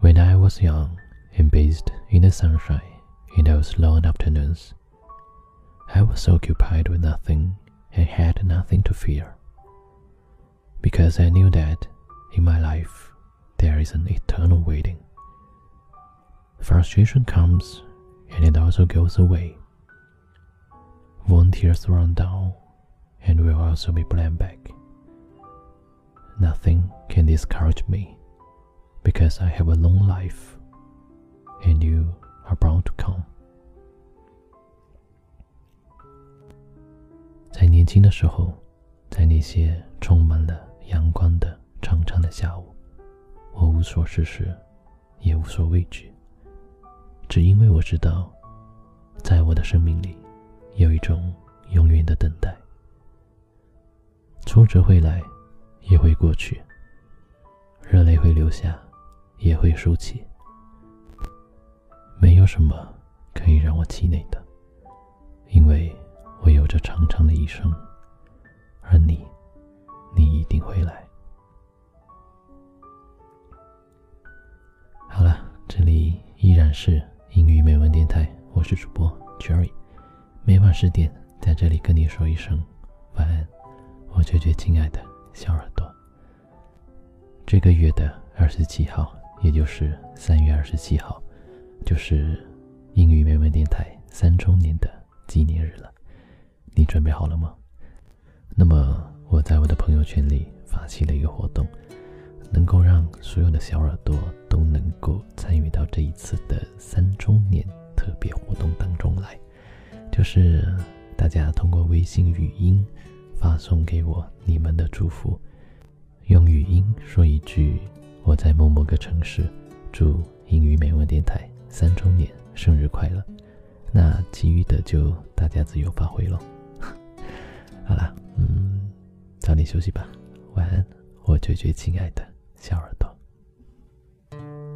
When I was young and bathed in the sunshine in those long afternoons, I was occupied with nothing and had nothing to fear. Because I knew that in my life there is an eternal waiting. Frustration comes and it also goes away. One tears run down and will also be bled back. Nothing can discourage me because I have a long life and you are bound to come. 在年轻的时候，在那些充满了阳光的长长的下午，我无所事事，也无所畏惧，只因为我知道，在我的生命里，有一种永远的等待。挫折会来，也会过去；热泪会流下，也会竖起。没有什么可以让我气馁的，因为我有着长长的一生，而你，你一定会来。好了，这里依然是英语美文电台，我是主播 Jerry，每晚十点在这里跟你说一声晚安，我最最亲爱的小耳朵。这个月的二十七号，也就是三月二十七号。就是英语美文电台三周年的纪念日了，你准备好了吗？那么我在我的朋友圈里发起了一个活动，能够让所有的小耳朵都能够参与到这一次的三周年特别活动当中来，就是大家通过微信语音发送给我你们的祝福，用语音说一句我在某某个城市祝英语美文电台。三周年生日快乐！那其余的就大家自由发挥喽。好了，嗯，早点休息吧，晚安，我最最亲爱的小耳朵。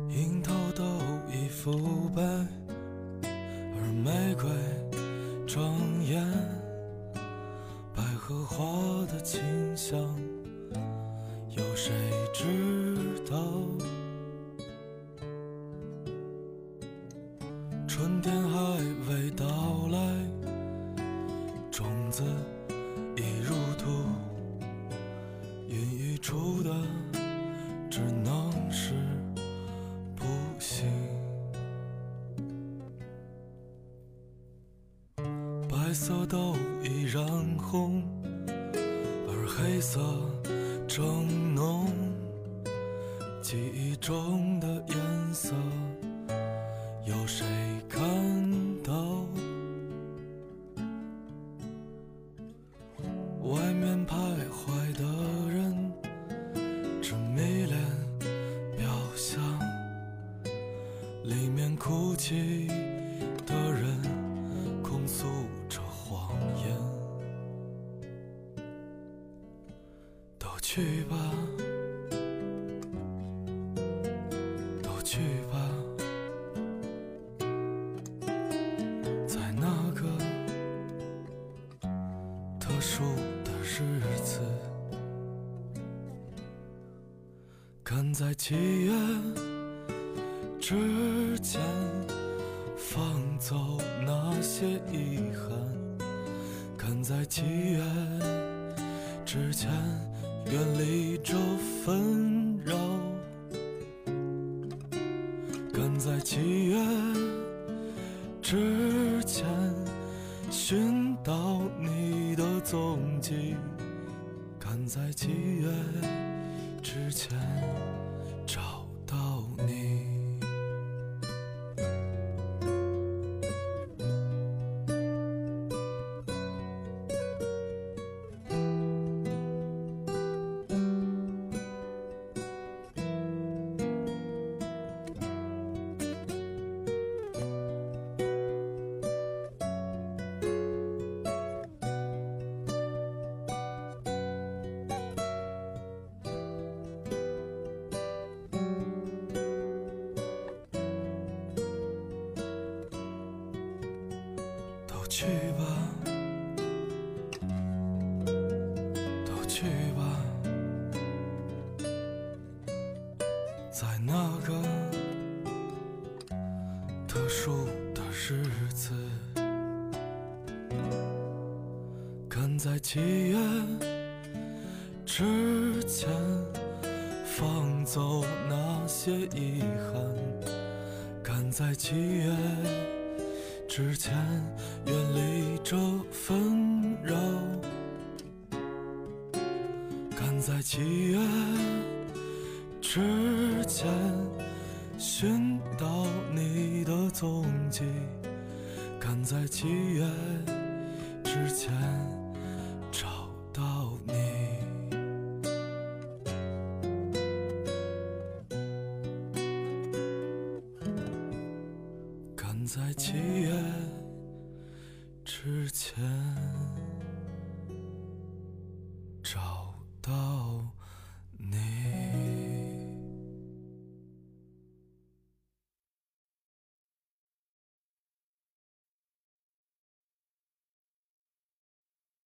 樱桃都已腐败，而玫瑰庄严，百合花的清香，有谁春天还未到来，种子已入土，孕育出的只能是不幸。白色都已染红，而黑色正浓，记忆中的颜色。有谁看到？外面徘徊的人，只迷恋表象；里面哭泣的人，控诉着谎言。都去吧，都去数的日子，赶在七月之前放走那些遗憾，赶在七月之前远离这纷扰，赶在七月之前寻到你。的踪迹，赶在七月之前找去吧，都去吧，在那个。特殊的日子，赶在七月之前放走那些遗憾，赶在七月之前远离这纷扰，赶在七月之前。寻到你的踪迹，赶在七月之前在七月之前。